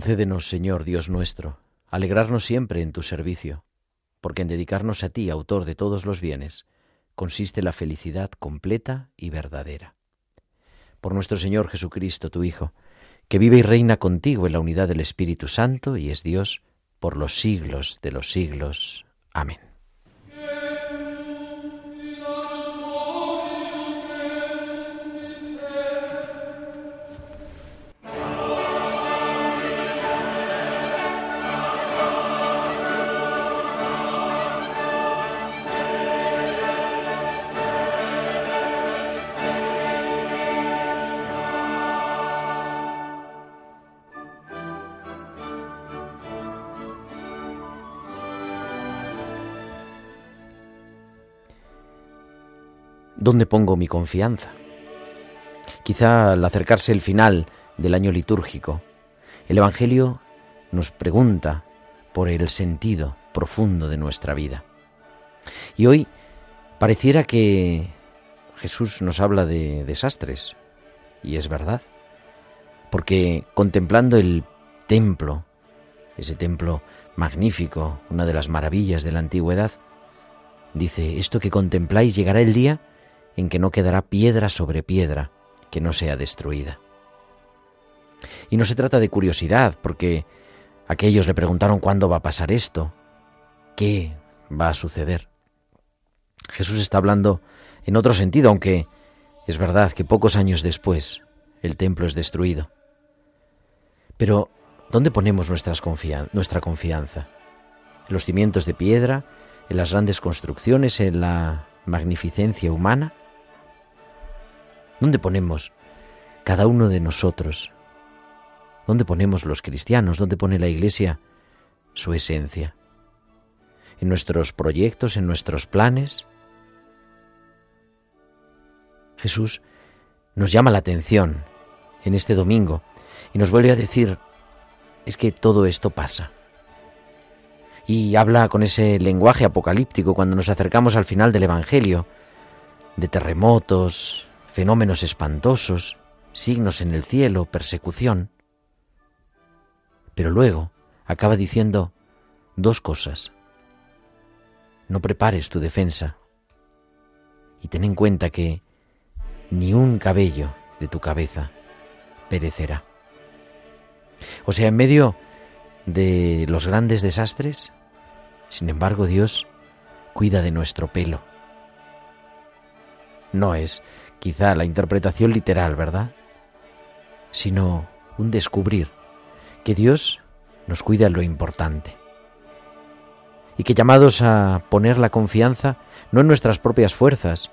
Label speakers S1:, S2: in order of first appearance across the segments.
S1: Concédenos, Señor Dios nuestro, alegrarnos siempre en tu servicio, porque en dedicarnos a ti, autor de todos los bienes, consiste la felicidad completa y verdadera. Por nuestro Señor Jesucristo, tu Hijo, que vive y reina contigo en la unidad del Espíritu Santo y es Dios por los siglos de los siglos. Amén. ¿Dónde pongo mi confianza? Quizá al acercarse el final del año litúrgico, el Evangelio nos pregunta por el sentido profundo de nuestra vida. Y hoy pareciera que Jesús nos habla de desastres, y es verdad, porque contemplando el templo, ese templo magnífico, una de las maravillas de la antigüedad, dice, esto que contempláis llegará el día en que no quedará piedra sobre piedra que no sea destruida. Y no se trata de curiosidad, porque aquellos le preguntaron cuándo va a pasar esto, qué va a suceder. Jesús está hablando en otro sentido, aunque es verdad que pocos años después el templo es destruido. Pero, ¿dónde ponemos nuestra confianza? ¿En los cimientos de piedra? ¿En las grandes construcciones? ¿En la magnificencia humana? ¿Dónde ponemos cada uno de nosotros? ¿Dónde ponemos los cristianos? ¿Dónde pone la Iglesia su esencia? ¿En nuestros proyectos, en nuestros planes? Jesús nos llama la atención en este domingo y nos vuelve a decir, es que todo esto pasa. Y habla con ese lenguaje apocalíptico cuando nos acercamos al final del Evangelio, de terremotos, fenómenos espantosos, signos en el cielo, persecución. Pero luego acaba diciendo dos cosas. No prepares tu defensa y ten en cuenta que ni un cabello de tu cabeza perecerá. O sea, en medio de los grandes desastres, sin embargo Dios cuida de nuestro pelo. No es quizá la interpretación literal, ¿verdad? Sino un descubrir que Dios nos cuida lo importante y que llamados a poner la confianza no en nuestras propias fuerzas,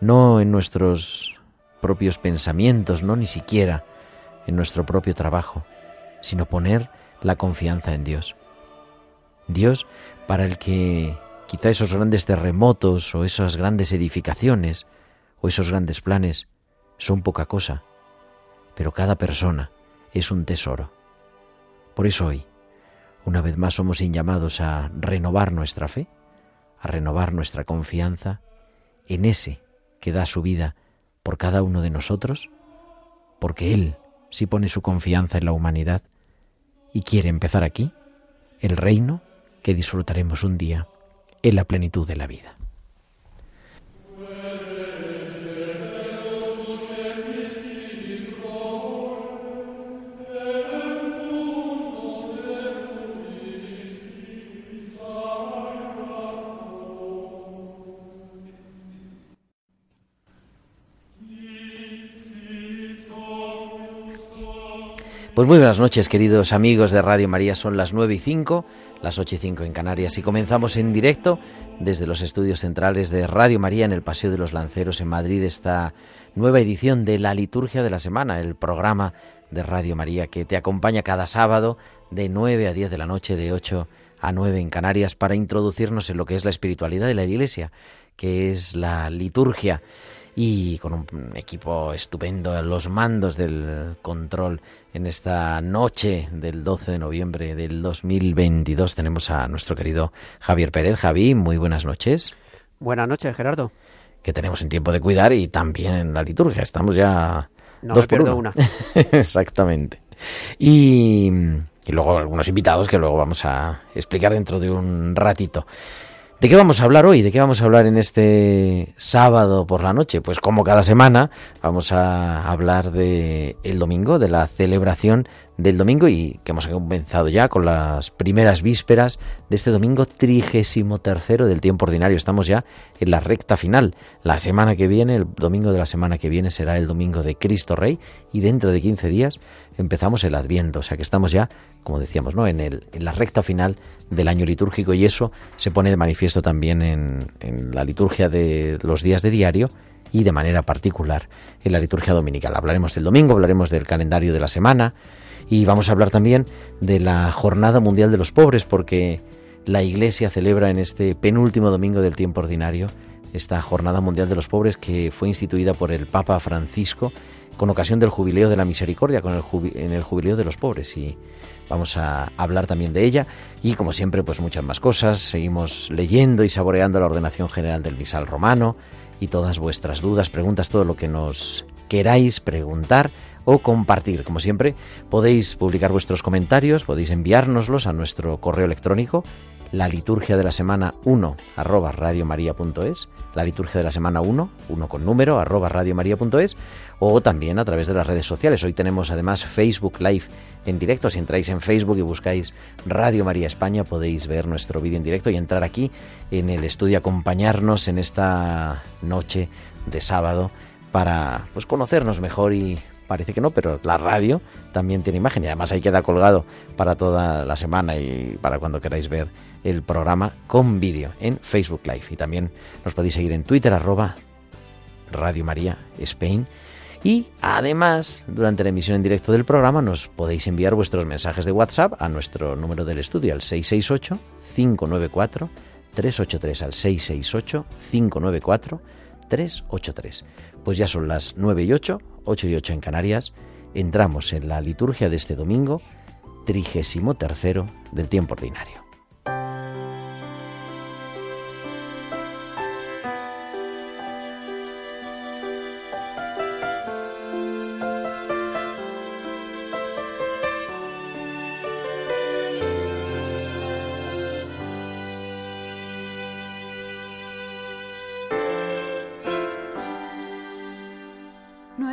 S1: no en nuestros propios pensamientos, no ni siquiera en nuestro propio trabajo, sino poner la confianza en Dios. Dios para el que quizá esos grandes terremotos o esas grandes edificaciones o esos grandes planes son poca cosa, pero cada persona es un tesoro. Por eso hoy, una vez más somos llamados a renovar nuestra fe, a renovar nuestra confianza en ese que da su vida por cada uno de nosotros, porque Él sí pone su confianza en la humanidad y quiere empezar aquí el reino que disfrutaremos un día en la plenitud de la vida. Pues muy buenas noches, queridos amigos de Radio María. Son las 9 y 5, las 8 y 5 en Canarias y comenzamos en directo desde los estudios centrales de Radio María en el Paseo de los Lanceros en Madrid esta nueva edición de la Liturgia de la Semana, el programa de Radio María que te acompaña cada sábado de 9 a 10 de la noche, de 8 a 9 en Canarias, para introducirnos en lo que es la espiritualidad de la Iglesia, que es la liturgia y con un equipo estupendo los mandos del control en esta noche del 12 de noviembre del 2022 tenemos a nuestro querido Javier Pérez. Javi, muy buenas noches.
S2: Buenas noches, Gerardo.
S1: Que tenemos en tiempo de cuidar y también en la liturgia. Estamos ya
S2: no dos por una.
S1: Exactamente. Y, y luego algunos invitados que luego vamos a explicar dentro de un ratito. ¿De qué vamos a hablar hoy? ¿De qué vamos a hablar en este sábado por la noche? Pues como cada semana vamos a hablar de el domingo, de la celebración del domingo y que hemos comenzado ya con las primeras vísperas de este domingo trigésimo tercero del tiempo ordinario. Estamos ya en la recta final. La semana que viene, el domingo de la semana que viene será el domingo de Cristo Rey y dentro de 15 días empezamos el Adviento. O sea que estamos ya, como decíamos, ¿no? en, el, en la recta final del año litúrgico y eso se pone de manifiesto también en, en la liturgia de los días de diario y de manera particular en la liturgia dominical. Hablaremos del domingo, hablaremos del calendario de la semana, y vamos a hablar también de la Jornada Mundial de los Pobres, porque la Iglesia celebra en este penúltimo domingo del tiempo ordinario esta Jornada Mundial de los Pobres que fue instituida por el Papa Francisco con ocasión del Jubileo de la Misericordia, con el en el Jubileo de los Pobres. Y vamos a hablar también de ella y como siempre pues muchas más cosas. Seguimos leyendo y saboreando la ordenación general del misal romano y todas vuestras dudas, preguntas, todo lo que nos queráis preguntar o compartir. Como siempre, podéis publicar vuestros comentarios, podéis enviárnoslos a nuestro correo electrónico, la liturgia de la semana 1 arroba radiomaria.es, la liturgia de la semana 1, 1 con número arroba radiomaria.es, o también a través de las redes sociales. Hoy tenemos además Facebook Live en directo. Si entráis en Facebook y buscáis Radio María España, podéis ver nuestro vídeo en directo y entrar aquí en el estudio, acompañarnos en esta noche de sábado para pues conocernos mejor y parece que no, pero la radio también tiene imagen y además ahí queda colgado para toda la semana y para cuando queráis ver el programa con vídeo en Facebook Live. Y también nos podéis seguir en Twitter arroba Radio María Spain. Y además, durante la emisión en directo del programa, nos podéis enviar vuestros mensajes de WhatsApp a nuestro número del estudio, al 668 594 383 al 668 594 383. Pues ya son las 9 y 8, 8 y 8 en Canarias. Entramos en la liturgia de este domingo, trigésimo tercero del tiempo ordinario.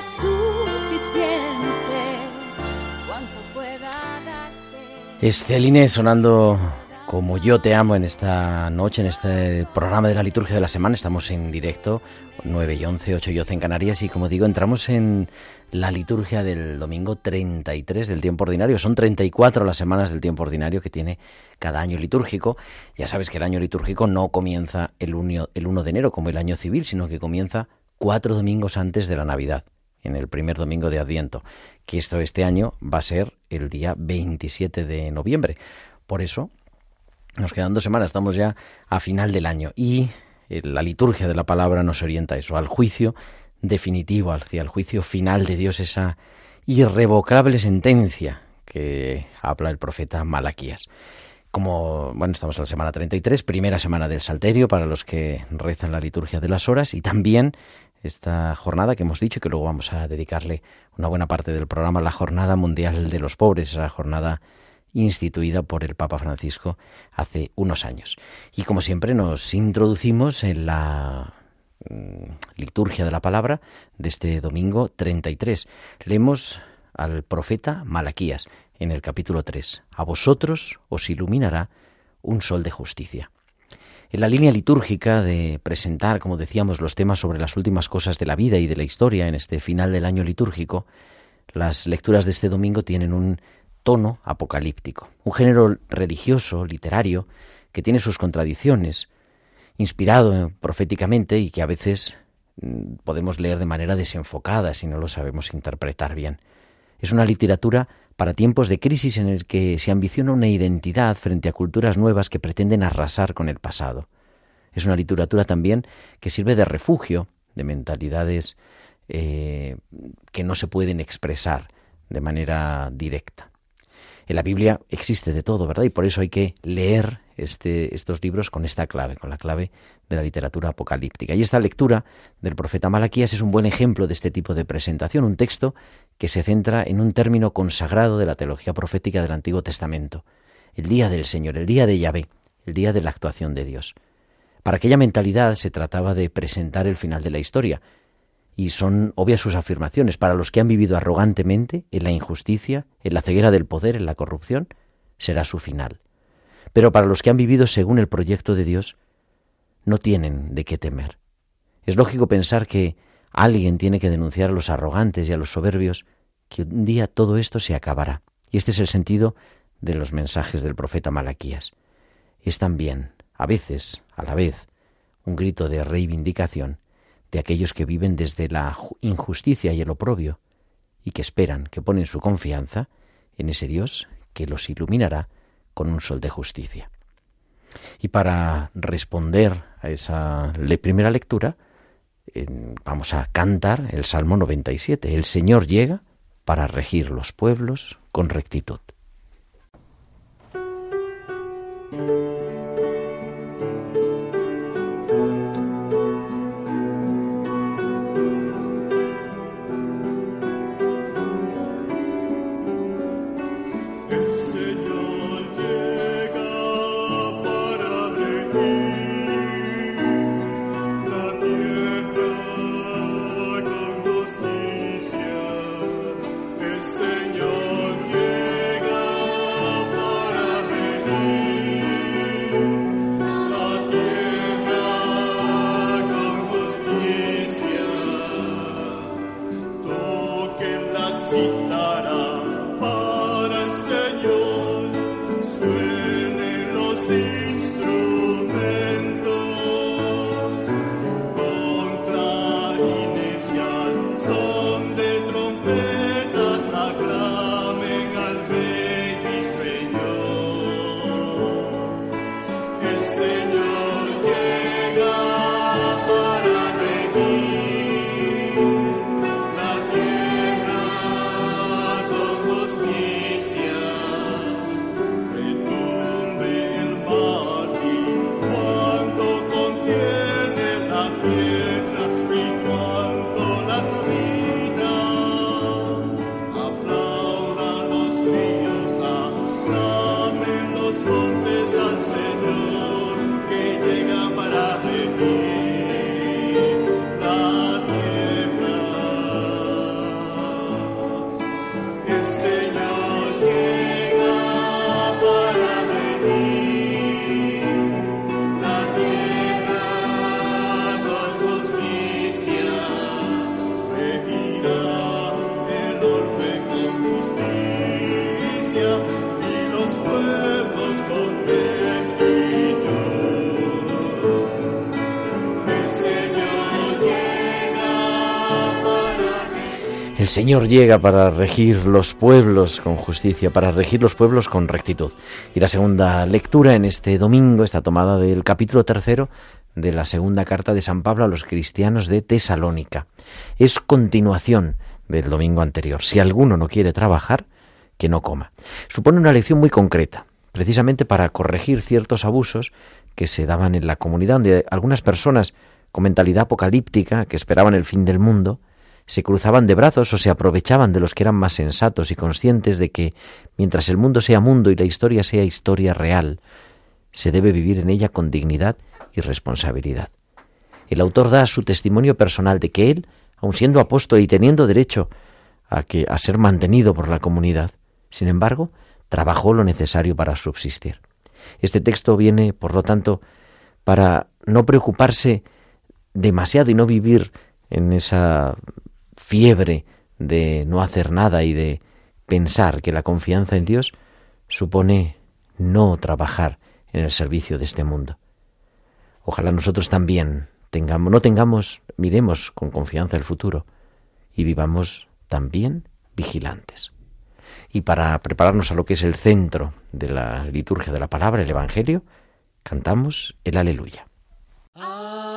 S3: Será suficiente. Cuanto pueda darte.
S1: Es Celine sonando como yo te amo en esta noche, en este programa de la liturgia de la semana. Estamos en directo, 9 y 11, 8 y 11 en Canarias. Y como digo, entramos en la liturgia del domingo 33 del tiempo ordinario. Son 34 las semanas del tiempo ordinario que tiene cada año litúrgico. Ya sabes que el año litúrgico no comienza el 1, el 1 de enero como el año civil, sino que comienza cuatro domingos antes de la Navidad en el primer domingo de Adviento, que esto este año va a ser el día 27 de noviembre. Por eso, nos quedan dos semanas, estamos ya a final del año y eh, la liturgia de la palabra nos orienta a eso, al juicio definitivo, hacia el juicio final de Dios, esa irrevocable sentencia que habla el profeta Malaquías. Como, bueno, estamos en la semana 33, primera semana del Salterio para los que rezan la liturgia de las horas y también esta jornada que hemos dicho que luego vamos a dedicarle una buena parte del programa a la Jornada Mundial de los Pobres, esa jornada instituida por el Papa Francisco hace unos años. Y como siempre nos introducimos en la mm, liturgia de la palabra de este domingo 33. Leemos al profeta Malaquías en el capítulo 3. A vosotros os iluminará un sol de justicia. En la línea litúrgica de presentar, como decíamos, los temas sobre las últimas cosas de la vida y de la historia en este final del año litúrgico, las lecturas de este domingo tienen un tono apocalíptico, un género religioso, literario, que tiene sus contradicciones, inspirado proféticamente y que a veces mm, podemos leer de manera desenfocada si no lo sabemos interpretar bien. Es una literatura para tiempos de crisis en el que se ambiciona una identidad frente a culturas nuevas que pretenden arrasar con el pasado. Es una literatura también que sirve de refugio de mentalidades eh, que no se pueden expresar de manera directa. En la Biblia existe de todo, ¿verdad? Y por eso hay que leer este, estos libros con esta clave, con la clave de la literatura apocalíptica. Y esta lectura del profeta Malaquías es un buen ejemplo de este tipo de presentación, un texto que se centra en un término consagrado de la teología profética del Antiguo Testamento, el día del Señor, el día de Yahvé, el día de la actuación de Dios. Para aquella mentalidad se trataba de presentar el final de la historia, y son obvias sus afirmaciones. Para los que han vivido arrogantemente en la injusticia, en la ceguera del poder, en la corrupción, será su final. Pero para los que han vivido según el proyecto de Dios, no tienen de qué temer. Es lógico pensar que alguien tiene que denunciar a los arrogantes y a los soberbios, que un día todo esto se acabará. Y este es el sentido de los mensajes del profeta Malaquías. Es también, a veces, a la vez, un grito de reivindicación de aquellos que viven desde la injusticia y el oprobio, y que esperan, que ponen su confianza en ese Dios que los iluminará con un sol de justicia. Y para responder a esa primera lectura, vamos a cantar el Salmo 97. El Señor llega para regir los pueblos con rectitud.
S4: Señor llega
S1: para regir los pueblos con justicia, para regir los pueblos con rectitud. Y la segunda lectura en este domingo está tomada del capítulo tercero de la segunda carta de San Pablo a los cristianos de Tesalónica. Es continuación del domingo anterior. Si alguno no quiere trabajar, que no coma. Supone una lección muy concreta, precisamente para corregir ciertos abusos que se daban en la comunidad, donde algunas personas con mentalidad apocalíptica, que esperaban el fin del mundo, se cruzaban de brazos o se aprovechaban de los que eran más sensatos y conscientes de que, mientras el mundo sea mundo y la historia sea historia real, se debe vivir en ella con dignidad y responsabilidad. El autor da su testimonio personal de que él, aun siendo apóstol y teniendo derecho a que a ser mantenido por la comunidad, sin embargo, trabajó lo necesario para subsistir. Este texto viene, por lo tanto, para no preocuparse demasiado y no vivir en esa fiebre de no hacer nada y de pensar que la confianza en Dios supone no trabajar en el servicio de este mundo. Ojalá nosotros también tengamos, no tengamos, miremos con confianza el futuro y vivamos también vigilantes. Y para prepararnos a lo que es el centro de la liturgia de la palabra, el Evangelio, cantamos el aleluya.
S4: Aleluya,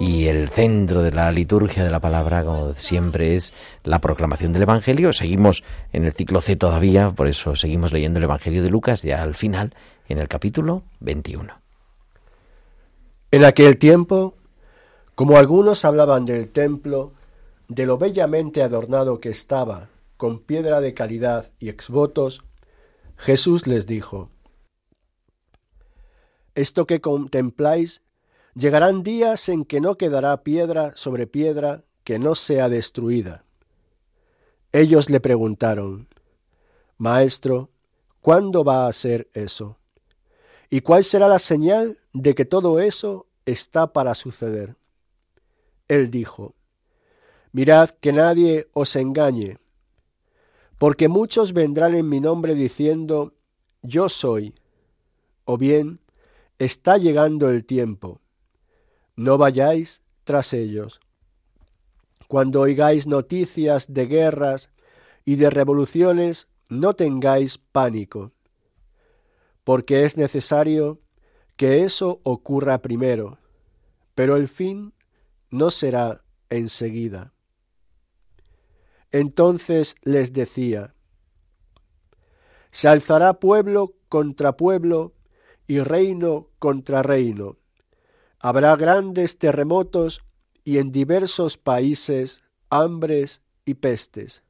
S1: Y el centro de la liturgia de la palabra, como siempre, es la proclamación del Evangelio. Seguimos en el ciclo C todavía, por eso seguimos leyendo el Evangelio de Lucas, ya al final, en el capítulo 21.
S5: En aquel tiempo, como algunos hablaban del templo, de lo bellamente adornado que estaba, con piedra de calidad y exvotos, Jesús les dijo, Esto que contempláis, llegarán días en que no quedará piedra sobre piedra que no sea destruida. Ellos le preguntaron, Maestro, ¿cuándo va a ser eso? ¿Y cuál será la señal de que todo eso está para suceder? Él dijo, Mirad que nadie os engañe, porque muchos vendrán en mi nombre diciendo, Yo soy, o bien, está llegando el tiempo. No vayáis tras ellos. Cuando oigáis noticias de guerras y de revoluciones, no tengáis pánico, porque es necesario que eso ocurra primero, pero el fin no será enseguida. Entonces les decía, se alzará pueblo contra pueblo y reino contra reino. Habrá grandes terremotos y en diversos países hambres y pestes.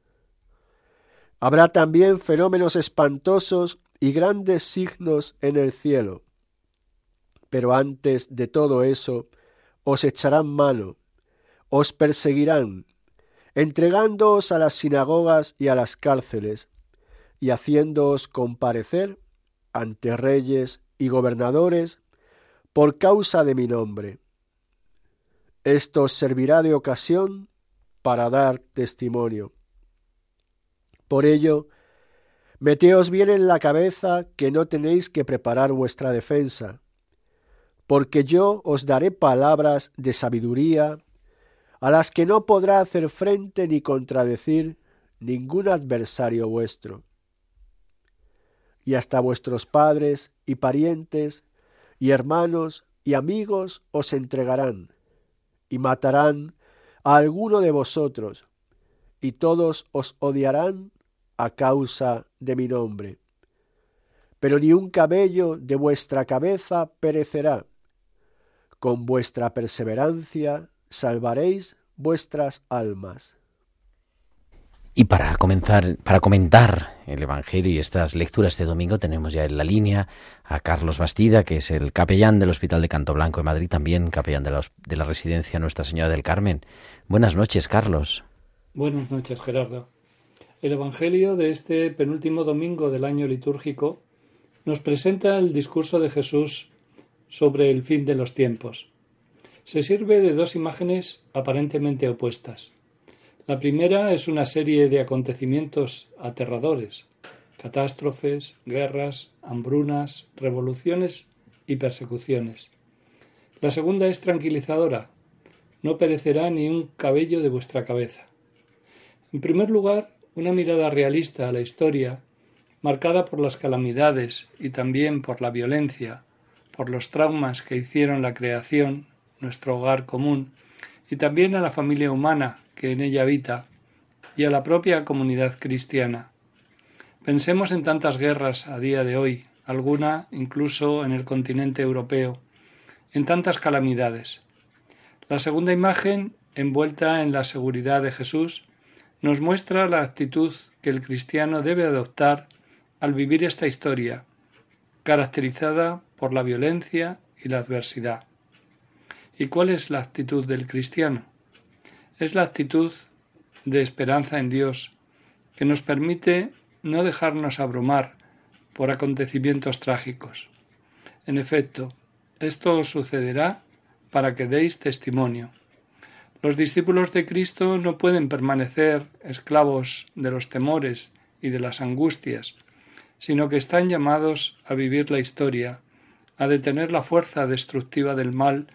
S5: Habrá también fenómenos espantosos y grandes signos en el cielo. Pero antes de todo eso, os echarán mano, os perseguirán, entregándoos a las sinagogas y a las cárceles, y haciéndoos comparecer ante reyes y gobernadores por causa de mi nombre. Esto os servirá de ocasión para dar testimonio. Por ello, meteos bien en la cabeza que no tenéis que preparar vuestra defensa, porque yo os daré palabras de sabiduría a las que no podrá hacer frente ni contradecir ningún adversario vuestro. Y hasta vuestros padres y parientes y hermanos y amigos os entregarán, y matarán a alguno de vosotros, y todos os odiarán a causa de mi nombre. Pero ni un cabello de vuestra cabeza perecerá. Con vuestra perseverancia salvaréis vuestras almas.
S1: Y para comenzar, para comentar el Evangelio y estas lecturas de domingo, tenemos ya en la línea a Carlos Bastida, que es el capellán del Hospital de Canto Blanco de Madrid, también capellán de la, de la residencia Nuestra Señora del Carmen. Buenas noches, Carlos.
S6: Buenas noches, Gerardo. El Evangelio de este penúltimo domingo del año litúrgico nos presenta el discurso de Jesús sobre el fin de los tiempos. Se sirve de dos imágenes aparentemente opuestas. La primera es una serie de acontecimientos aterradores, catástrofes, guerras, hambrunas, revoluciones y persecuciones. La segunda es tranquilizadora. No perecerá ni un cabello de vuestra cabeza. En primer lugar, una mirada realista a la historia, marcada por las calamidades y también por la violencia, por los traumas que hicieron la creación, nuestro hogar común, y también a la familia humana que en ella habita y a la propia comunidad cristiana. Pensemos en tantas guerras a día de hoy, alguna incluso en el continente europeo, en tantas calamidades. La segunda imagen, envuelta en la seguridad de Jesús, nos muestra la actitud que el cristiano debe adoptar al vivir esta historia, caracterizada por la violencia y la adversidad. ¿Y cuál es la actitud del cristiano? Es la actitud de esperanza en Dios que nos permite no dejarnos abrumar por acontecimientos trágicos. En efecto, esto sucederá para que deis testimonio. Los discípulos de Cristo no pueden permanecer esclavos de los temores y de las angustias, sino que están llamados a vivir la historia, a detener la fuerza destructiva del mal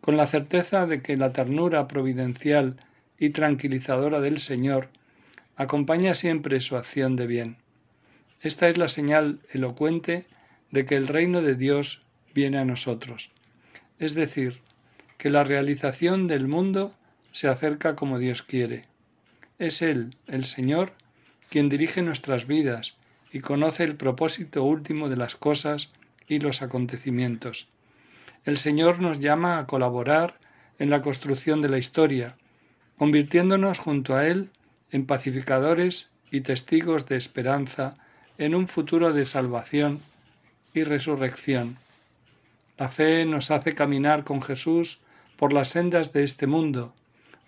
S6: con la certeza de que la ternura providencial y tranquilizadora del Señor acompaña siempre su acción de bien. Esta es la señal elocuente de que el reino de Dios viene a nosotros, es decir, que la realización del mundo se acerca como Dios quiere. Es Él, el Señor, quien dirige nuestras vidas y conoce el propósito último de las cosas y los acontecimientos. El Señor nos llama a colaborar en la construcción de la historia, convirtiéndonos junto a Él en pacificadores y testigos de esperanza en un futuro de salvación y resurrección. La fe nos hace caminar con Jesús por las sendas de este mundo,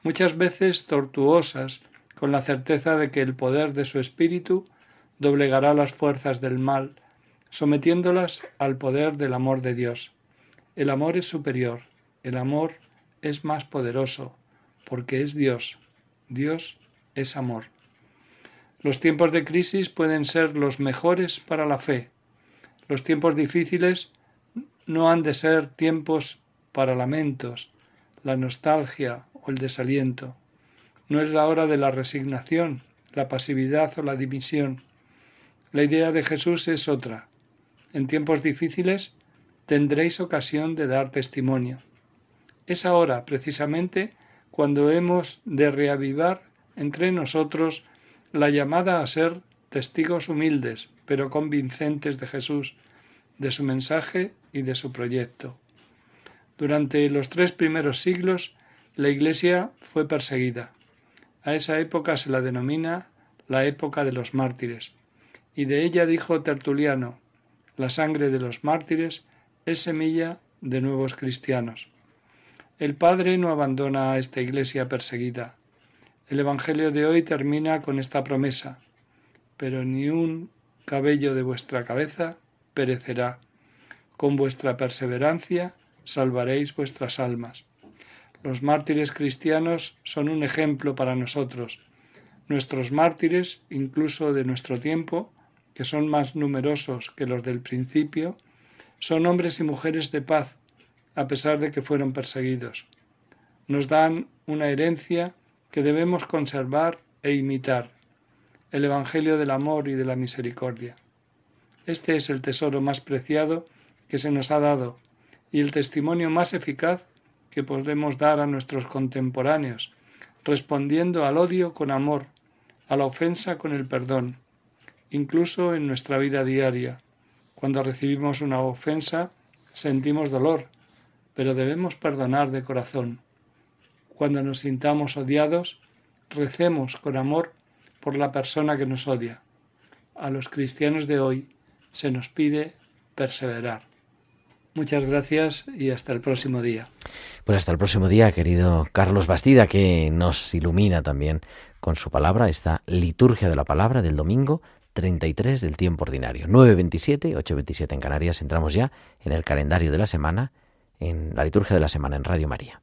S6: muchas veces tortuosas, con la certeza de que el poder de su Espíritu doblegará las fuerzas del mal, sometiéndolas al poder del amor de Dios. El amor es superior, el amor es más poderoso, porque es Dios. Dios es amor. Los tiempos de crisis pueden ser los mejores para la fe. Los tiempos difíciles no han de ser tiempos para lamentos, la nostalgia o el desaliento. No es la hora de la resignación, la pasividad o la dimisión. La idea de Jesús es otra. En tiempos difíciles tendréis ocasión de dar testimonio. Es ahora, precisamente, cuando hemos de reavivar entre nosotros la llamada a ser testigos humildes, pero convincentes de Jesús, de su mensaje y de su proyecto. Durante los tres primeros siglos, la Iglesia fue perseguida. A esa época se la denomina la época de los mártires, y de ella dijo Tertuliano, la sangre de los mártires es semilla de nuevos cristianos. El Padre no abandona a esta iglesia perseguida. El Evangelio de hoy termina con esta promesa, pero ni un cabello de vuestra cabeza perecerá. Con vuestra perseverancia salvaréis vuestras almas. Los mártires cristianos son un ejemplo para nosotros. Nuestros mártires, incluso de nuestro tiempo, que son más numerosos que los del principio, son hombres y mujeres de paz, a pesar de que fueron perseguidos. Nos dan una herencia que debemos conservar e imitar, el Evangelio del amor y de la misericordia. Este es el tesoro más preciado que se nos ha dado, y el testimonio más eficaz que podemos dar a nuestros contemporáneos, respondiendo al odio con amor, a la ofensa con el perdón, incluso en nuestra vida diaria. Cuando recibimos una ofensa, sentimos dolor, pero debemos perdonar de corazón. Cuando nos sintamos odiados, recemos con amor por la persona que nos odia. A los cristianos de hoy se nos pide perseverar. Muchas gracias y hasta el próximo día.
S1: Pues hasta el próximo día, querido Carlos Bastida, que nos ilumina también con su palabra, esta liturgia de la palabra del domingo 33 del tiempo ordinario. 9.27, 8.27 en Canarias. Entramos ya en el calendario de la semana, en la liturgia de la semana en Radio María.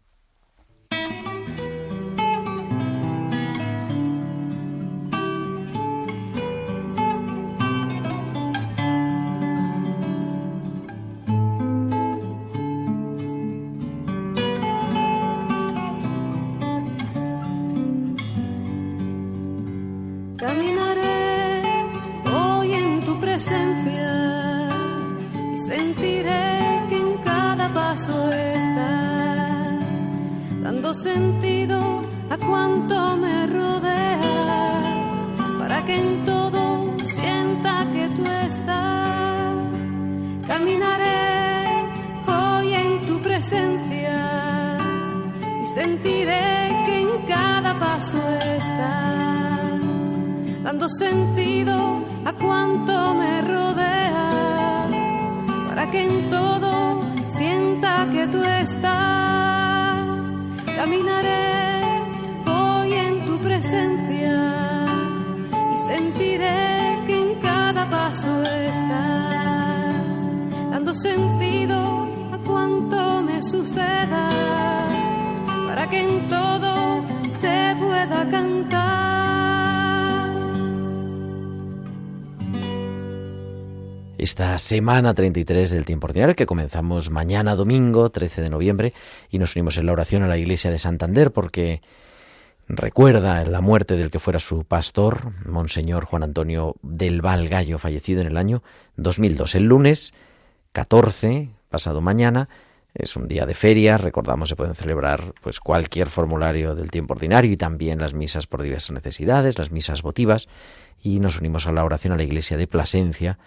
S1: Esta semana 33 del tiempo ordinario que comenzamos mañana domingo 13 de noviembre y nos unimos en la oración a la iglesia de Santander porque recuerda la muerte del que fuera su pastor, Monseñor Juan Antonio del Val Gallo, fallecido en el año 2002. El lunes 14, pasado mañana, es un día de feria, recordamos se pueden celebrar pues cualquier formulario del tiempo ordinario y también las misas por diversas necesidades, las misas votivas y nos unimos a la oración a la iglesia de Plasencia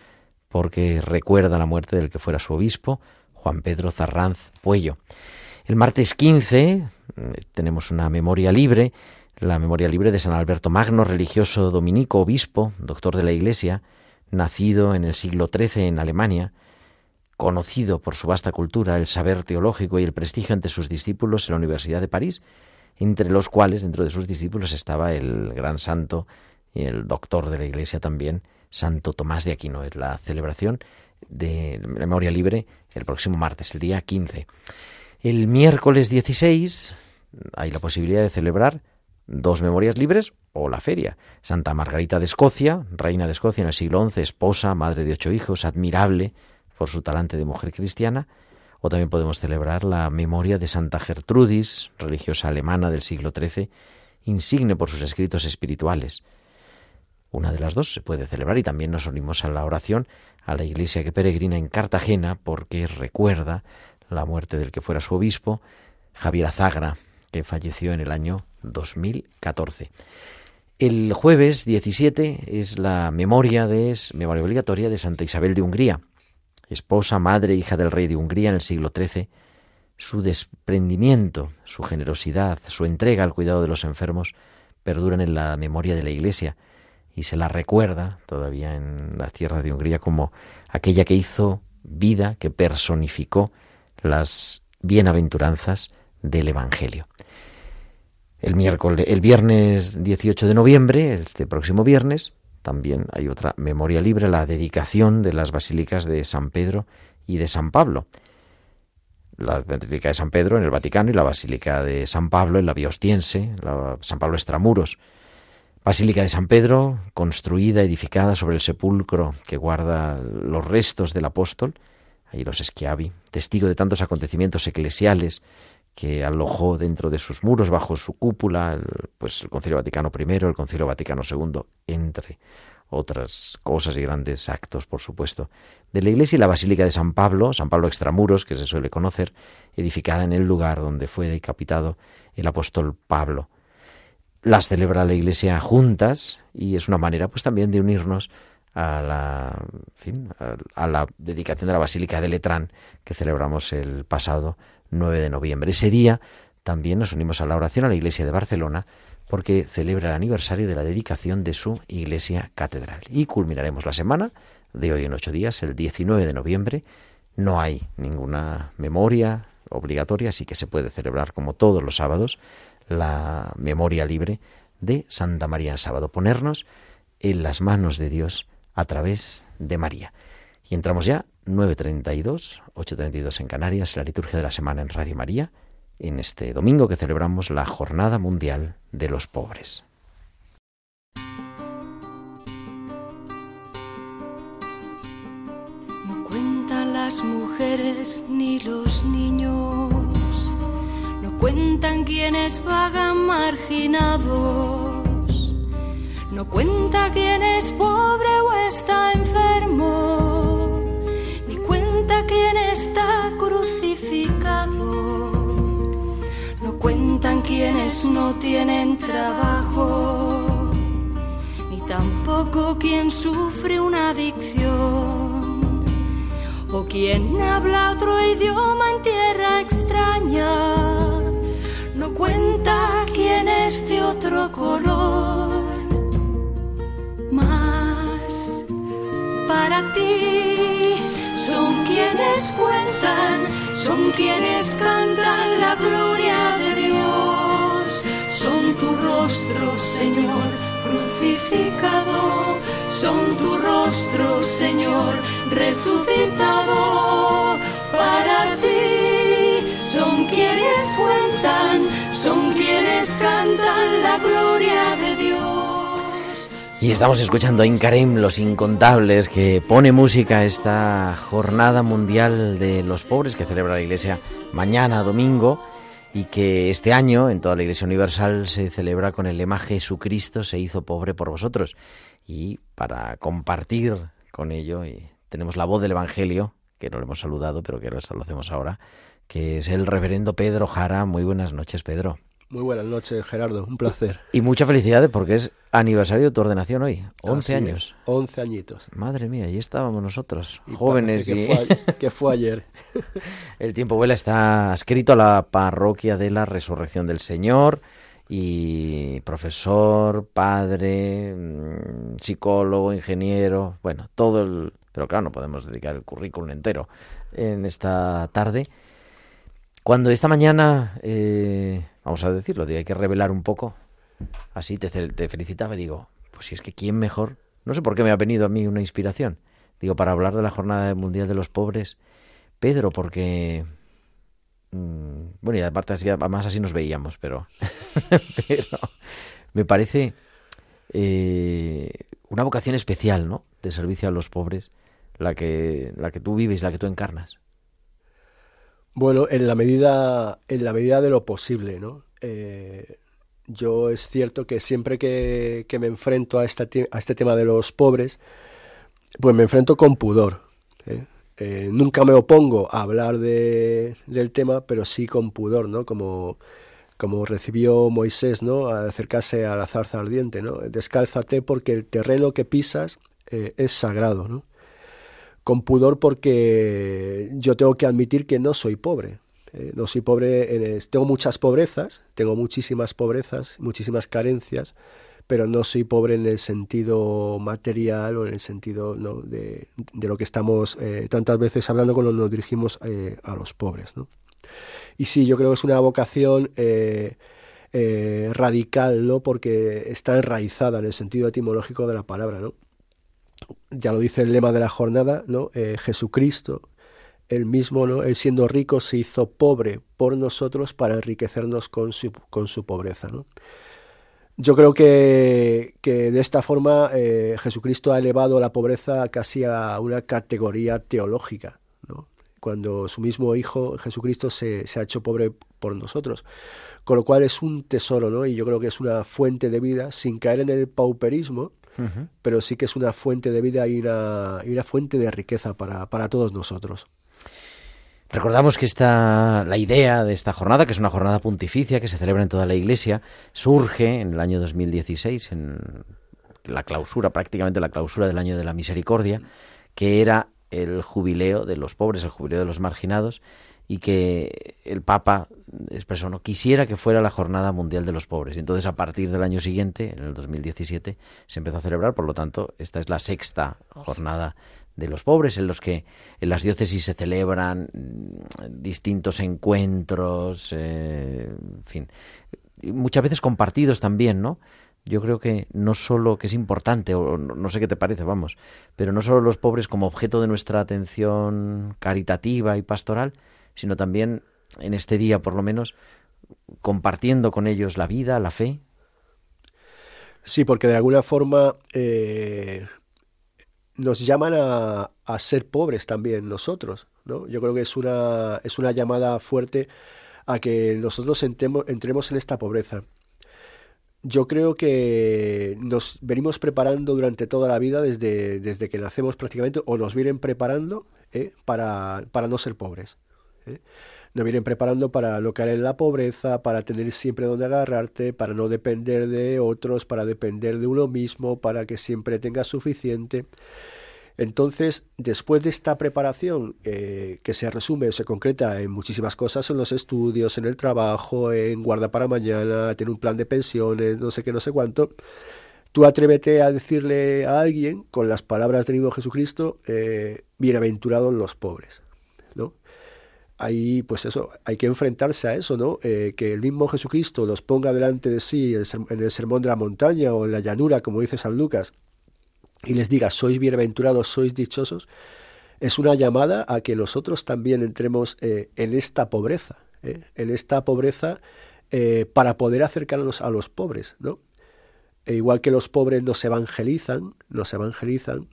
S1: porque recuerda la muerte del que fuera su obispo, Juan Pedro Zarranz Puello. El martes 15 eh, tenemos una memoria libre, la memoria libre de San Alberto Magno, religioso dominico, obispo, doctor de la Iglesia, nacido en el siglo XIII en Alemania, conocido por su vasta cultura, el saber teológico y el prestigio ante sus discípulos en la Universidad de París, entre los cuales, dentro de sus discípulos, estaba el gran santo y el doctor de la Iglesia también, Santo Tomás de Aquino. Es la celebración de memoria libre el próximo martes, el día 15. El miércoles 16 hay la posibilidad de celebrar dos memorias libres o la feria. Santa Margarita de Escocia, reina de Escocia en el siglo XI, esposa, madre de ocho hijos, admirable por su talante de mujer cristiana. O también podemos celebrar la memoria de Santa Gertrudis, religiosa alemana del siglo XIII, insigne por sus escritos espirituales. Una de las dos se puede celebrar y también nos unimos a la oración a la iglesia que peregrina en Cartagena porque recuerda la muerte del que fuera su obispo, Javier Azagra, que falleció en el año 2014. El jueves 17 es la memoria de memoria obligatoria de Santa Isabel de Hungría, esposa, madre, hija del rey de Hungría en el siglo XIII. Su desprendimiento, su generosidad, su entrega al cuidado de los enfermos perduran en la memoria de la Iglesia y se la recuerda todavía en las tierras de Hungría como aquella que hizo vida, que personificó las bienaventuranzas del Evangelio. El miércoles, el viernes 18 de noviembre, este próximo viernes, también hay otra memoria libre, la dedicación de las basílicas de San Pedro y de San Pablo. La Basílica de San Pedro en el Vaticano y la Basílica de San Pablo en la Vía Ostiense, la San Pablo Extramuros. Basílica de San Pedro, construida, edificada sobre el sepulcro que guarda los restos del apóstol, ahí los Schiavi, testigo de tantos acontecimientos eclesiales que alojó dentro de sus muros, bajo su cúpula, el, pues el Concilio Vaticano I, el Concilio Vaticano II, entre otras cosas y grandes actos, por supuesto, de la iglesia y la Basílica de San Pablo, San Pablo Extramuros, que se suele conocer, edificada en el lugar donde fue decapitado el apóstol Pablo. Las celebra la iglesia juntas y es una manera pues también de unirnos a la, a la dedicación de la Basílica de Letrán que celebramos el pasado 9 de noviembre. Ese día también nos unimos a la oración a la iglesia de Barcelona porque celebra el aniversario de la dedicación de su iglesia catedral. Y culminaremos la semana de hoy en ocho días, el 19 de noviembre. No hay ninguna memoria obligatoria, así que se puede celebrar como todos los sábados la memoria libre de Santa María en sábado. Ponernos en las manos de Dios a través de María. Y entramos ya 9.32, 8.32 en Canarias, la liturgia de la semana en Radio María en este domingo que celebramos la Jornada Mundial de los Pobres.
S3: No cuentan las mujeres ni los niños, no cuentan quienes vagan marginados, no cuenta quién es pobre o está enfermo, está crucificado. Cuentan quienes no tienen trabajo, ni tampoco quien sufre una adicción, o quien habla otro idioma en tierra extraña. No cuenta quién es de otro color, más para ti son quienes cuentan son quienes cantan la gloria de Dios. Son tu rostro, Señor, crucificado. Son tu rostro, Señor, resucitado. Para ti son quienes cuentan, son quienes cantan la gloria de Dios.
S1: Y estamos escuchando en Karem Los Incontables, que pone música a esta jornada mundial de los pobres que celebra la Iglesia mañana, domingo, y que este año en toda la Iglesia Universal se celebra con el lema Jesucristo se hizo pobre por vosotros. Y para compartir con ello, y tenemos la voz del Evangelio, que no lo hemos saludado, pero que lo hacemos ahora, que es el reverendo Pedro Jara. Muy buenas noches, Pedro.
S5: Muy buenas noches, Gerardo. Un placer.
S1: Y muchas felicidades porque es aniversario de tu ordenación hoy. 11 años.
S5: 11 añitos.
S1: Madre mía, ahí estábamos nosotros, jóvenes.
S5: Que, fue, que fue ayer.
S1: El tiempo vuela está escrito a la parroquia de la Resurrección del Señor y profesor, padre, mm, psicólogo, ingeniero, bueno, todo el... Pero claro, no podemos dedicar el currículum entero en esta tarde. Cuando esta mañana eh, vamos a decirlo, hay que revelar un poco. Así te, felicitaba y digo, pues si es que quién mejor, no sé por qué me ha venido a mí una inspiración. Digo, para hablar de la Jornada Mundial de los Pobres, Pedro, porque... Mm, bueno, y aparte así, además así nos veíamos, pero... pero me parece eh, una vocación especial, ¿no? De servicio a los pobres, la que, la que tú vives, la que tú encarnas.
S5: Bueno, en la medida, en la medida de lo posible, ¿no? Eh, yo es cierto que siempre que, me enfrento a, a este tema de los pobres, pues me enfrento con pudor. ¿eh? Eh, nunca me opongo a hablar de, del tema, pero sí con pudor, ¿no? Como, como recibió Moisés, ¿no? A acercarse a la zarza ardiente, ¿no? Descálzate porque el terreno que pisas es sagrado, ¿no? Con pudor porque yo tengo que admitir que no soy pobre. Eh, no soy pobre, tengo muchas pobrezas, tengo muchísimas pobrezas, muchísimas carencias, pero no soy pobre en el sentido material o en el sentido de, lo que estamos eh, tantas veces hablando cuando nos dirigimos eh, a los pobres. ¿no? Y sí, yo creo que es una vocación radical, ¿no? porque está enraizada en el sentido etimológico de la palabra. ¿no? Ya lo dice el lema de la jornada, ¿no? Eh, Jesucristo, él mismo, ¿no? Él siendo rico se hizo pobre por nosotros para enriquecernos con su, con su pobreza, ¿no? Yo creo que, que de esta forma eh, Jesucristo ha elevado la pobreza casi a una categoría teológica, ¿no? cuando su mismo Hijo Jesucristo se, se, ha hecho pobre por nosotros. Con lo cual es un tesoro, ¿no? Y yo creo que es una fuente de vida sin caer en el pauperismo, pero sí que es una fuente de vida y una, y una fuente de riqueza para, para todos nosotros.
S1: Recordamos que esta, la idea de esta jornada, que es una jornada pontificia que se celebra en toda la Iglesia, surge en el año 2016, en la clausura, prácticamente la clausura del año de la misericordia, que era el jubileo de los pobres, el jubileo de los marginados, y que el Papa expresó, no quisiera que fuera la Jornada Mundial de los Pobres. Entonces, a partir del año siguiente, en el 2017, se empezó a celebrar, por lo tanto, esta es la sexta jornada de los pobres, en los que en las diócesis se celebran mm, distintos encuentros, eh, en fin, muchas veces compartidos también, ¿no? Yo creo que no solo que es importante, o no sé qué te parece, vamos, pero no solo los pobres como objeto de nuestra atención caritativa y pastoral, sino también en este día, por lo menos, compartiendo con ellos la vida, la fe.
S5: Sí, porque de alguna forma eh, nos llaman a, a, ser pobres también nosotros, ¿no? Yo creo que es una, es una llamada fuerte a que nosotros entremos, en esta pobreza. Yo creo que nos venimos preparando durante toda la vida, desde, desde que nacemos prácticamente, o nos vienen preparando ¿eh? para, para no ser pobres. ¿Eh? Nos vienen preparando para no caer en la pobreza, para tener siempre donde agarrarte, para no depender de otros, para depender de uno mismo, para que siempre tengas suficiente. Entonces, después de esta preparación, eh, que se resume o se concreta en muchísimas cosas, en los estudios, en el trabajo, en guarda para mañana, tener un plan de pensiones, no sé qué, no sé cuánto, tú atrévete a decirle a alguien, con las palabras del mismo Jesucristo, eh, bienaventurados los pobres. Ahí, pues eso, hay que enfrentarse a eso, ¿no? Eh, que el mismo Jesucristo los ponga delante de sí en el sermón de la montaña o en la llanura, como dice San Lucas, y les diga, sois bienaventurados, sois dichosos, es una llamada a que nosotros también entremos eh, en esta pobreza, ¿eh? en esta pobreza para poder acercarnos a los pobres, ¿no? E igual que los pobres nos evangelizan, nos evangelizan,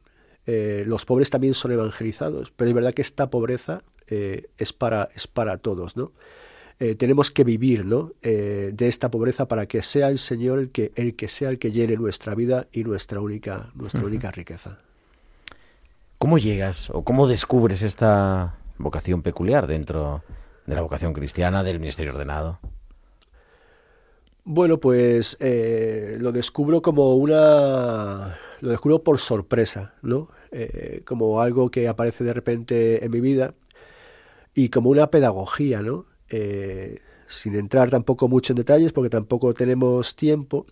S5: los pobres también son evangelizados, pero es verdad que esta pobreza es, para, es para todos, ¿no? Eh, tenemos que vivir ¿no? Eh, de esta pobreza para que sea el Señor el que, el que sea el que llene nuestra vida y nuestra única, nuestra única riqueza.
S1: ¿Cómo llegas o cómo descubres esta vocación peculiar dentro de la vocación cristiana del ministerio ordenado?
S5: Bueno, pues eh, lo descubro como una... lo descubro por sorpresa, ¿no? como algo que aparece de repente en mi vida y como una pedagogía, ¿no? Eh, sin entrar tampoco mucho en detalles porque tampoco tenemos tiempo,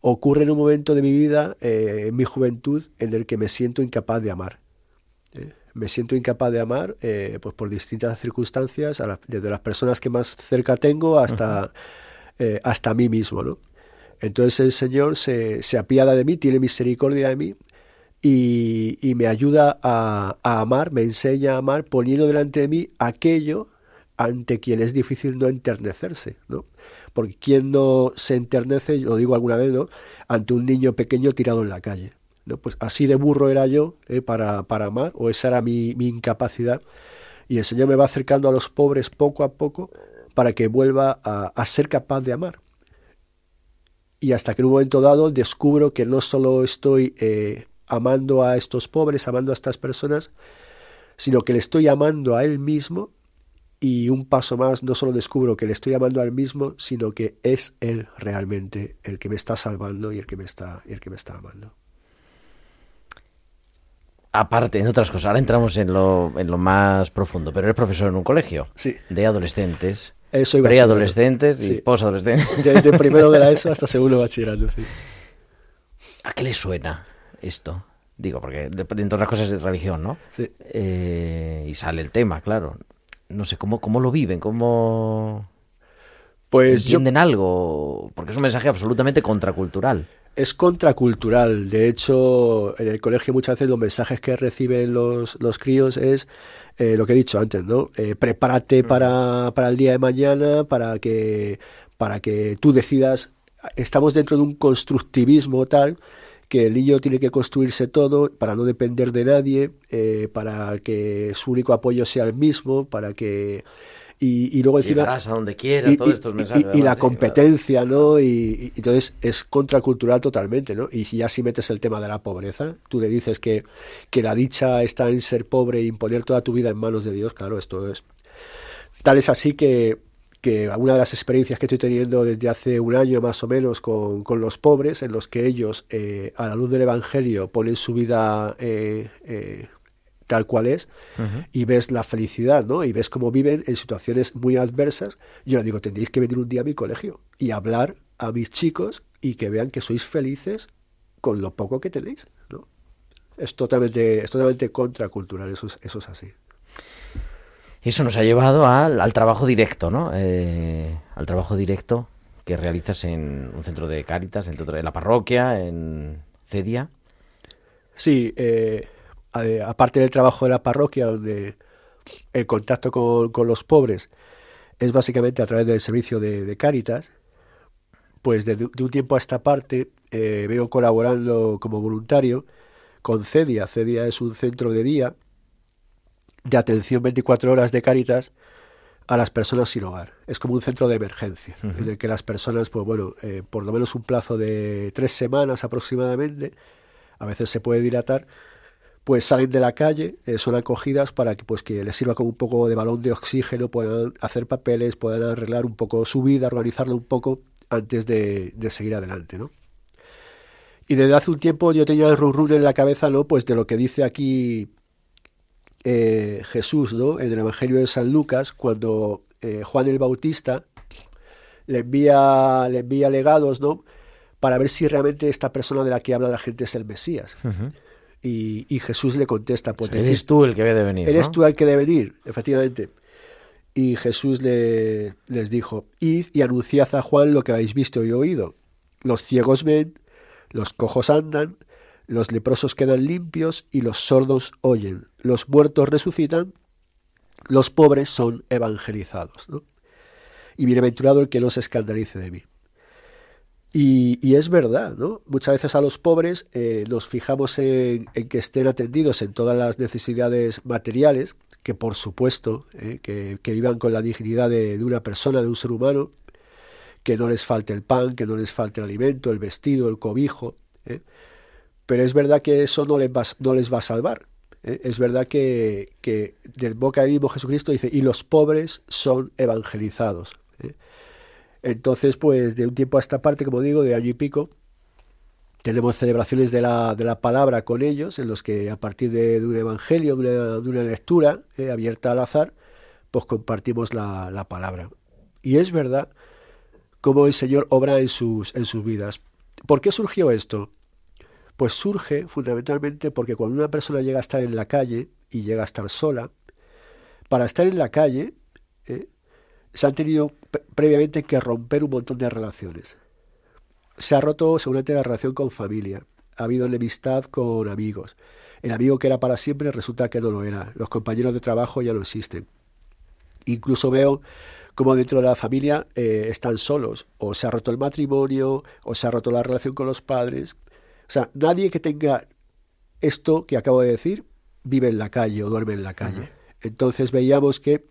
S5: ocurre en un momento de mi vida, eh, en mi juventud, en el que me siento incapaz de amar. ¿eh? Me siento incapaz de amar pues por distintas circunstancias, desde las personas que más cerca tengo hasta, hasta mí mismo. ¿no? Entonces el Señor se, se, apiada de mí, tiene misericordia de mí y, me ayuda a, amar, me enseña a amar poniendo delante de mí aquello ante quien es difícil no enternecerse, ¿no? Porque quien no se enternece, lo digo alguna vez, ¿no? Ante un niño pequeño tirado en la calle. ¿no? Pues así de burro era yo ¿eh? para, para amar, o esa era mi, incapacidad. Y el Señor me va acercando a los pobres poco a poco para que vuelva a, a ser capaz de amar. Y hasta que en un momento dado descubro que no solo estoy eh, amando a estos pobres, amando a estas personas, sino que le estoy amando a Él mismo y un paso más, no solo descubro que le estoy amando al mismo, sino que es Él realmente el que me está salvando y el que me está, el que me está amando.
S1: Aparte, en otras cosas, ahora entramos en lo, en lo más profundo, pero eres profesor en un colegio
S5: sí.
S1: de adolescentes,
S5: Soy
S1: preadolescentes y
S5: Sí.
S1: posadolescentes.
S5: Desde primero de la ESO hasta segundo de bachillerato, sí.
S1: ¿A qué le suena esto? Digo, porque de- entre otras cosas es religión, ¿no?
S5: Sí.
S1: Eh, y sale el tema, claro. No sé, ¿cómo, cómo lo viven? ¿Cómo
S5: Pues yo
S1: entienden algo? Porque es un mensaje absolutamente contracultural.
S5: Es contracultural. De hecho, en el colegio muchas veces los mensajes que reciben los, los críos es eh, lo que he dicho antes, ¿no? Eh, prepárate para, para el día de mañana, para que, para que tú decidas. Estamos dentro de un constructivismo tal que el niño tiene que construirse todo para no depender de nadie, eh, para que su único apoyo sea el mismo, para que y, y luego encima
S1: a donde quieras,
S5: y,
S1: todos
S5: y-
S1: estos
S5: y-
S1: mensajes.
S5: y la
S1: sí,
S5: competencia, ¿no? Y, y entonces es contracultural totalmente, ¿no? Y si ya si metes el tema de la pobreza, tú le dices que, que la dicha está en ser pobre e imponer toda tu vida en manos de Dios, claro, esto es... Tal es así que, que alguna de las experiencias que estoy teniendo desde hace un año más o menos con, con los pobres, en los que ellos, eh, a la luz del Evangelio, ponen su vida eh, eh, tal cual es, y ves la felicidad, ¿no? Y ves cómo viven en situaciones muy adversas. Yo les digo, tendréis que venir un día a mi colegio y hablar a mis chicos y que vean que sois felices con lo poco que tenéis, ¿no? Es totalmente, es totalmente contracultural, eso es, eso es así.
S1: Eso nos ha llevado al, al trabajo directo, ¿no? Eh, al trabajo directo que realizas en un centro de Cáritas, en, en la parroquia, en Cedia.
S5: Sí, eh, aparte del trabajo de la parroquia, donde el contacto con, los pobres es básicamente a través del servicio de, de Cáritas, pues de, de un tiempo a esta parte eh, vengo colaborando como voluntario con CEDIA. CEDIA es un centro de día de atención 24 horas de Cáritas a las personas sin hogar. Es como un centro de emergencia, en el que las personas, pues bueno, eh, por lo menos un plazo de tres semanas aproximadamente, a veces se puede dilatar, pues salen de la calle, eh, son acogidas para que pues que les sirva como un poco de balón de oxígeno, puedan hacer papeles, puedan arreglar un poco su vida, organizarla un poco antes de, de seguir adelante, ¿no? Y desde hace un tiempo yo tenía el run run en la cabeza, ¿no? Pues de lo que dice aquí eh, Jesús, ¿no? En el Evangelio de San Lucas, cuando eh, Juan el Bautista le envía, le envía legados, ¿no? Para ver si realmente esta persona de la que habla la gente es el Mesías. y, y Jesús le contesta, pues
S1: Eres tú el que debe de venir.
S5: eres
S1: ¿no?
S5: tú el que debe venir, efectivamente. Y Jesús le, les dijo, id y anunciad a Juan lo que habéis visto y oído. Los ciegos ven, los cojos andan, los leprosos quedan limpios y los sordos oyen. Los muertos resucitan, los pobres son evangelizados. Y bienaventurado el que no se escandalice de mí. Y, es verdad, ¿no? Muchas veces a los pobres eh, nos fijamos en, en que estén atendidos en todas las necesidades materiales, que por supuesto, eh, que, que vivan con la dignidad de, de una persona, de un ser humano, que no les falte el pan, que no les falte el alimento, el vestido, el cobijo. ¿eh? Pero es verdad que eso no les va, no les va a salvar. ¿eh? Es verdad que, del boca mismo Jesucristo dice, y los pobres son evangelizados. ¿eh? Entonces, pues de un tiempo a esta parte, como digo, de año y pico, tenemos celebraciones de la, de la palabra con ellos, en los que a partir de, un evangelio, de una, de una lectura eh, abierta al azar, pues compartimos la, la palabra. Y es verdad cómo el Señor obra en sus, en sus vidas. ¿Por qué surgió esto? Pues surge fundamentalmente porque cuando una persona llega a estar en la calle y llega a estar sola, para estar en la calle eh, se han tenido pre- previamente que romper un montón de relaciones. Se ha roto seguramente la relación con familia, ha habido enemistad con amigos. El amigo que era para siempre resulta que no lo era. Los compañeros de trabajo ya no existen. Incluso veo como dentro de la familia eh, están solos, o se ha roto el matrimonio, o se ha roto la relación con los padres. O sea, nadie que tenga esto que acabo de decir vive en la calle o duerme en la calle. Entonces veíamos que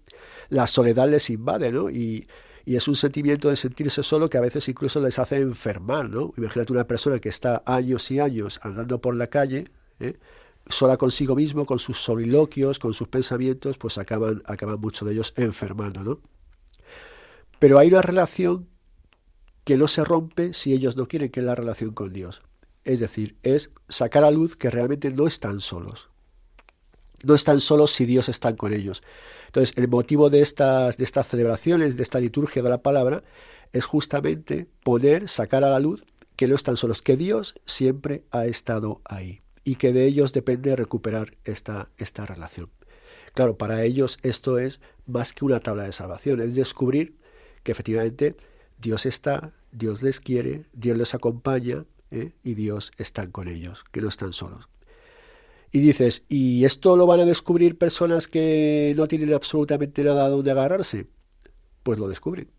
S5: la soledad les invade, ¿no? Y, y es un sentimiento de sentirse solo que a veces incluso les hace enfermar, ¿no? Imagínate una persona que está años y años andando por la calle, ¿eh? sola consigo mismo, con sus soliloquios, con sus pensamientos, pues acaban, acaban muchos de ellos enfermando, ¿no? Pero hay una relación que no se rompe si ellos no quieren, que es la relación con Dios. Es decir, es sacar a luz que realmente no están solos. No están solos si Dios está con ellos. Entonces, el motivo de estas, de estas celebraciones, de esta liturgia de la palabra, es justamente poder sacar a la luz que no están solos, que Dios siempre ha estado ahí y que de ellos depende recuperar esta, esta relación. Claro, para ellos esto es más que una tabla de salvación, es descubrir que efectivamente Dios está, Dios les quiere, Dios les acompaña ¿eh? y Dios está con ellos, que no están solos. Y dices, ¿y esto lo van a descubrir personas que no tienen absolutamente nada a donde agarrarse? Pues lo descubren.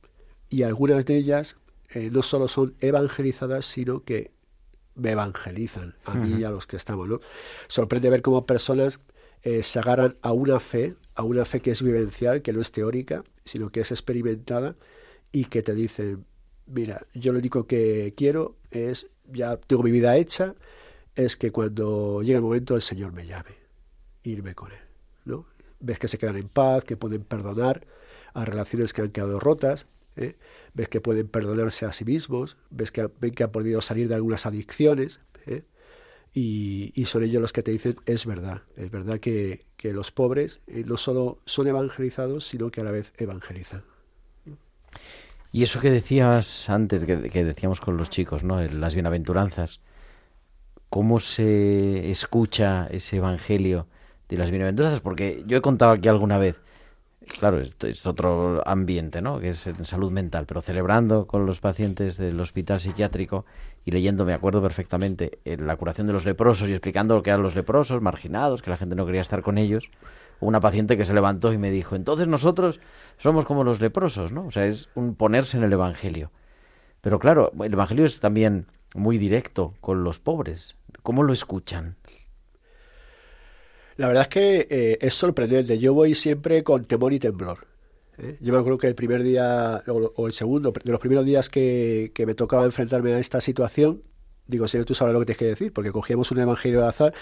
S5: Y algunas de ellas eh, no solo son evangelizadas, sino que me evangelizan a mí y a los que estamos. ¿no? Sorprende ver cómo personas eh, se agarran a una fe, a una fe que es vivencial, que no es teórica, sino que es experimentada y que te dicen, mira, yo lo único que quiero es, ya tengo mi vida hecha, es que cuando llegue el momento el Señor me llame, irme con Él, ¿no? Ves que se quedan en paz, que pueden perdonar a relaciones que han quedado rotas, ¿eh? ves que pueden perdonarse a sí mismos, ves que, ven que han podido salir de algunas adicciones, ¿eh? y, y, son ellos los que te dicen, es verdad, es verdad que, que los pobres eh, no solo son evangelizados, sino que a la vez evangelizan.
S1: Y eso que decías antes, que, que decíamos con los chicos, ¿no? Las bienaventuranzas, ¿cómo se escucha ese evangelio de las bienaventuranzas? Porque yo he contado aquí alguna vez, claro, es otro ambiente, ¿no? Que es en salud mental, pero celebrando con los pacientes del hospital psiquiátrico y leyendo, me acuerdo perfectamente, la curación de los leprosos y explicando lo que eran los leprosos, marginados, que la gente no quería estar con ellos, una paciente que se levantó y me dijo, entonces nosotros somos como los leprosos, ¿no? O sea, es un ponerse en el Evangelio. Pero claro, el Evangelio es también muy directo con los pobres. ¿Cómo lo escuchan?
S5: La verdad es que eh, es sorprendente. Yo voy siempre con temor y temblor. ¿eh? Yo me acuerdo que el primer día, o, o el segundo, de los primeros días que, que, me tocaba enfrentarme a esta situación, digo, Señor, tú sabes lo que tienes que decir, porque cogíamos un evangelio al azar.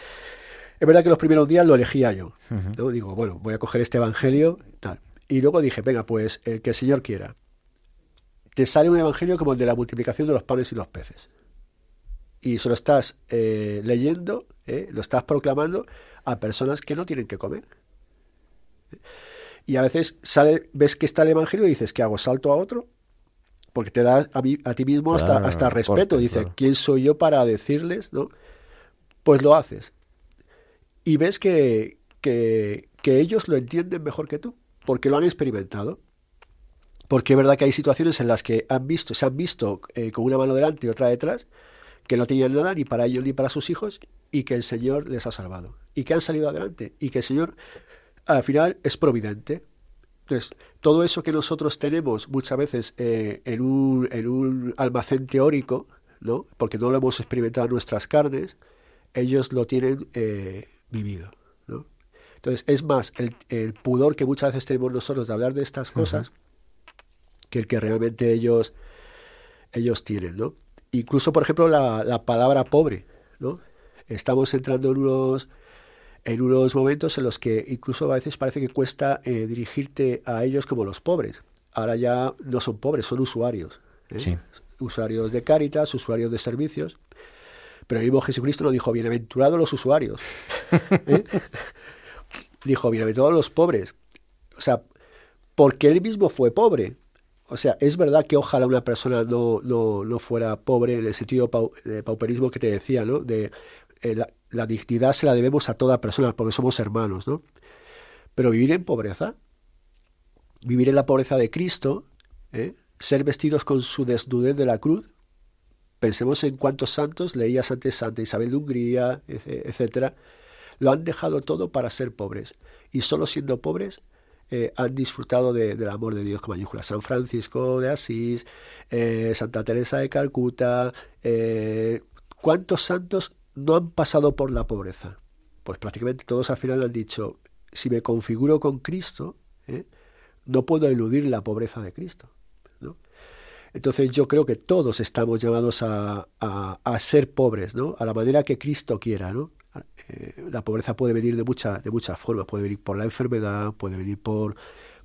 S5: Es verdad que los primeros días lo elegía yo. Uh -huh. ¿no? Digo, bueno, voy a coger este evangelio, tal. Y luego dije, venga, pues el que el Señor quiera. Te sale un evangelio como el de la multiplicación de los panes y los peces. Y se lo estás eh, leyendo, ¿eh? lo estás proclamando a personas que no tienen que comer. Y a veces sale, ves que está el evangelio y dices, ¿qué hago? ¿Salto a otro? Porque te da a, mí, a ti mismo hasta, hasta respeto.
S1: corte,
S5: Dice,
S1: claro.
S5: ¿quién soy yo para decirles? ¿no? Pues lo haces. Y ves que, que, que ellos lo entienden mejor que tú, porque lo han experimentado. Porque es verdad que hay situaciones en las que han visto, se han visto eh, con una mano delante y otra detrás, que no tenían nada ni para ellos ni para sus hijos, y que el Señor les ha salvado. Y que han salido adelante. Y que el Señor al final es providente. Entonces, todo eso que nosotros tenemos muchas veces eh, en, un, en un almacén teórico, ¿no? porque no lo hemos experimentado en nuestras carnes, ellos lo tienen eh, vivido. ¿no? Entonces, es más el, el, pudor que muchas veces tenemos nosotros de hablar de estas cosas uh -huh. que el que realmente ellos, ellos tienen. ¿no? Incluso, por ejemplo, la, la palabra pobre. ¿no? Estamos entrando en unos en unos momentos en los que incluso a veces parece que cuesta eh, dirigirte a ellos como los pobres. Ahora ya no son pobres, son usuarios. ¿eh?
S1: Sí.
S5: Usuarios de Cáritas, usuarios de servicios. Pero el mismo Jesucristo no dijo, bienaventurados los usuarios. ¿eh? dijo, bienaventurados los pobres. O sea, porque él mismo fue pobre. O sea, es verdad que ojalá una persona no, no, no fuera pobre en el sentido de pauperismo que te decía, ¿no? De, eh, la, la, dignidad se la debemos a toda persona porque somos hermanos, ¿no? Pero vivir en pobreza, vivir en la pobreza de Cristo, ¿eh? ser vestidos con su desnudez de la cruz, pensemos en cuántos santos, leías antes Santa Isabel de Hungría, etcétera, lo han dejado todo para ser pobres. Y solo siendo pobres eh, han disfrutado de, del amor de Dios con mayúsculas. San Francisco de Asís, eh, Santa Teresa de Calcuta, eh, ¿cuántos santos no han pasado por la pobreza? Pues prácticamente todos al final han dicho, si me configuro con Cristo, no puedo eludir la pobreza de Cristo. ¿no? Entonces yo creo que todos estamos llamados a, a, a, ser pobres, ¿no? a la manera que Cristo quiera. ¿no? Eh, la pobreza puede venir de, mucha, de muchas formas, puede venir por la enfermedad, puede venir por,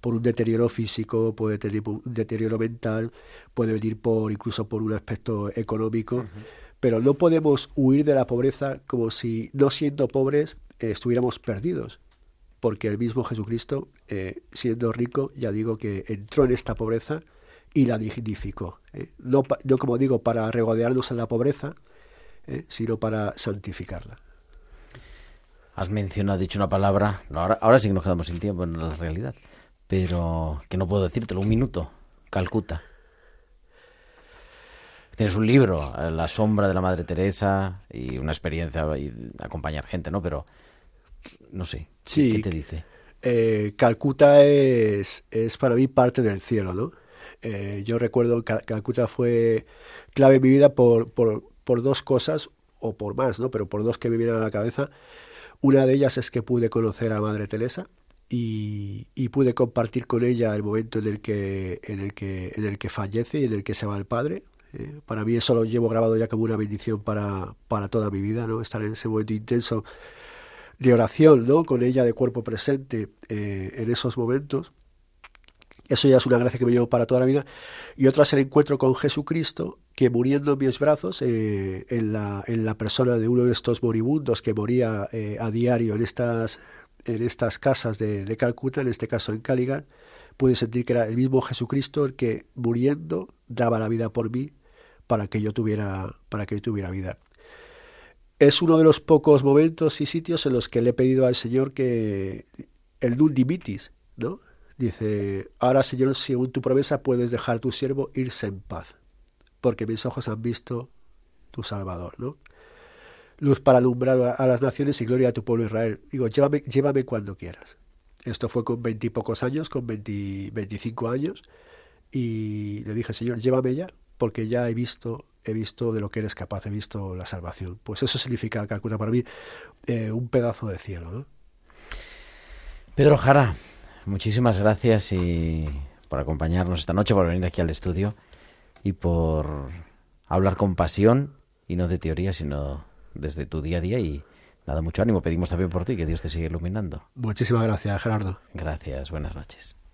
S5: por un deterioro físico, puede tener un deterioro mental, puede venir por incluso por un aspecto económico. Uh -huh pero no podemos huir de la pobreza como si no siendo pobres eh, estuviéramos perdidos, porque el mismo Jesucristo, eh, siendo rico, ya digo que entró en esta pobreza y la dignificó. Eh. No, no, como digo, para regodearnos en la pobreza, sino para santificarla.
S1: Has mencionado, dicho una palabra, ahora, ahora sí que nos quedamos sin tiempo en la realidad, pero que no puedo decírtelo, un minuto, Calcuta. Tienes un libro, La sombra de la Madre Teresa, y una experiencia y acompañar gente, ¿no? Pero, no sé,
S5: sí,
S1: ¿qué te dice?
S5: Eh, Calcuta es, es para mí parte del cielo, ¿no? Eh, yo recuerdo que Calcuta fue clave en mi vida por, por, por, dos cosas, o por más, ¿no? Pero por dos que me vienen a la cabeza. Una de ellas es que pude conocer a Madre Teresa y, pude compartir con ella el momento en el que, en el que, en el que fallece y en el que se va el padre. Eh, para mí eso lo llevo grabado ya como una bendición para, para toda mi vida, ¿no? Estar en ese momento intenso de oración, ¿no? Con ella de cuerpo presente eh, en esos momentos. Eso ya es una gracia que me llevo para toda la vida. Y otra es el encuentro con Jesucristo, que muriendo en mis brazos, eh, en, la, en, la, persona de uno de estos moribundos que moría eh, a diario en estas, en estas casas de, Calcuta, en este caso en Caligan, pude sentir que era el mismo Jesucristo el que muriendo daba la vida por mí para que yo tuviera, para que yo tuviera vida. Es uno de los pocos momentos y sitios en los que le he pedido al Señor que el nun dimitis, ¿no? Dice, ahora Señor, según tu promesa puedes dejar a tu siervo irse en paz, porque mis ojos han visto tu Salvador, ¿no? Luz para alumbrar a las naciones y gloria a tu pueblo Israel. Digo, llévame, llévame cuando quieras. Esto fue con veintipocos años, con veinticinco años, y le dije, Señor, llévame ya, porque ya he visto, he visto de lo que eres capaz, he visto la salvación. Pues eso significa, calcula para mí, eh, un pedazo de cielo, ¿no?
S1: Pedro Jara, muchísimas gracias y por acompañarnos esta noche, por venir aquí al estudio y por hablar con pasión y no de teoría, sino desde tu día a día y nada, mucho ánimo. Pedimos también por ti, que Dios te siga iluminando.
S5: Muchísimas gracias, Gerardo.
S1: Gracias, buenas noches.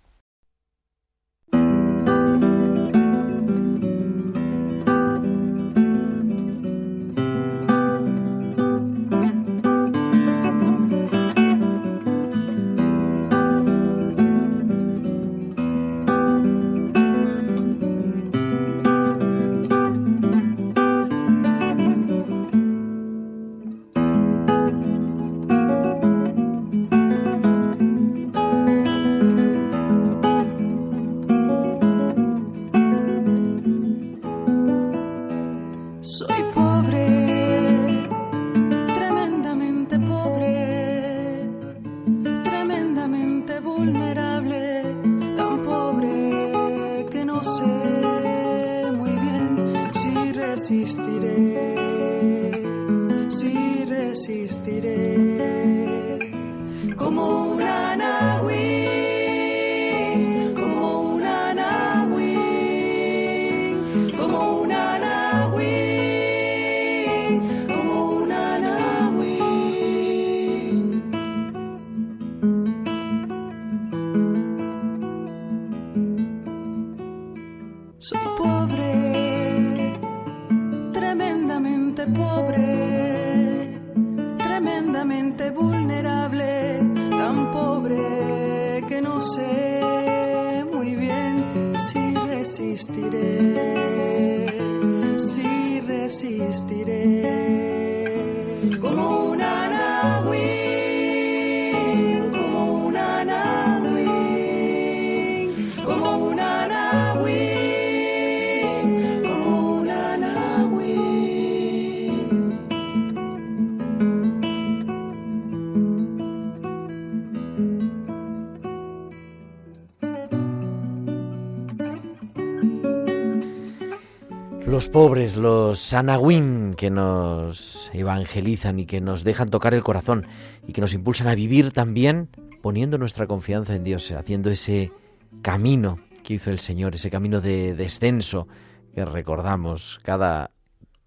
S1: Pobres, los sanagüín que nos evangelizan y que nos dejan tocar el corazón y que nos impulsan a vivir también poniendo nuestra confianza en Dios, haciendo ese camino que hizo el Señor, ese camino de descenso que recordamos cada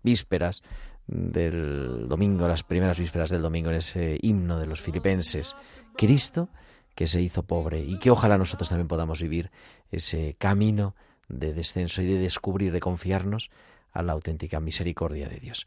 S1: vísperas del domingo, las primeras vísperas del domingo en ese himno de los filipenses. Cristo que se hizo pobre y que ojalá nosotros también podamos vivir ese camino de descenso y de descubrir, de confiarnos a la auténtica misericordia de Dios.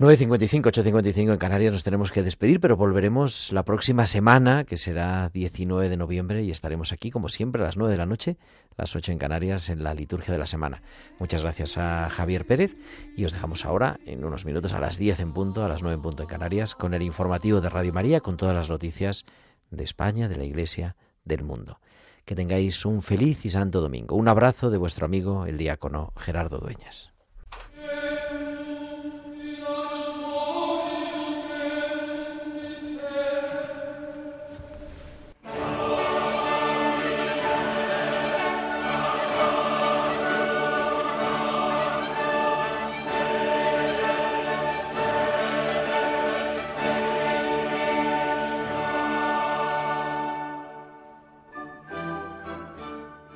S1: 9.55, 8.55 en Canarias nos tenemos que despedir, pero volveremos la próxima semana, que será 19 de noviembre, y estaremos aquí, como siempre, a las 9 de la noche, las 8 en Canarias, en la liturgia de la semana. Muchas gracias a Javier Pérez y os dejamos ahora, en unos minutos, a las 10 en punto, a las 9 en punto en Canarias, con el informativo de Radio María, con todas las noticias de España, de la Iglesia, del mundo que tengáis un feliz y santo domingo. Un abrazo de vuestro amigo el diácono Gerardo Dueñas.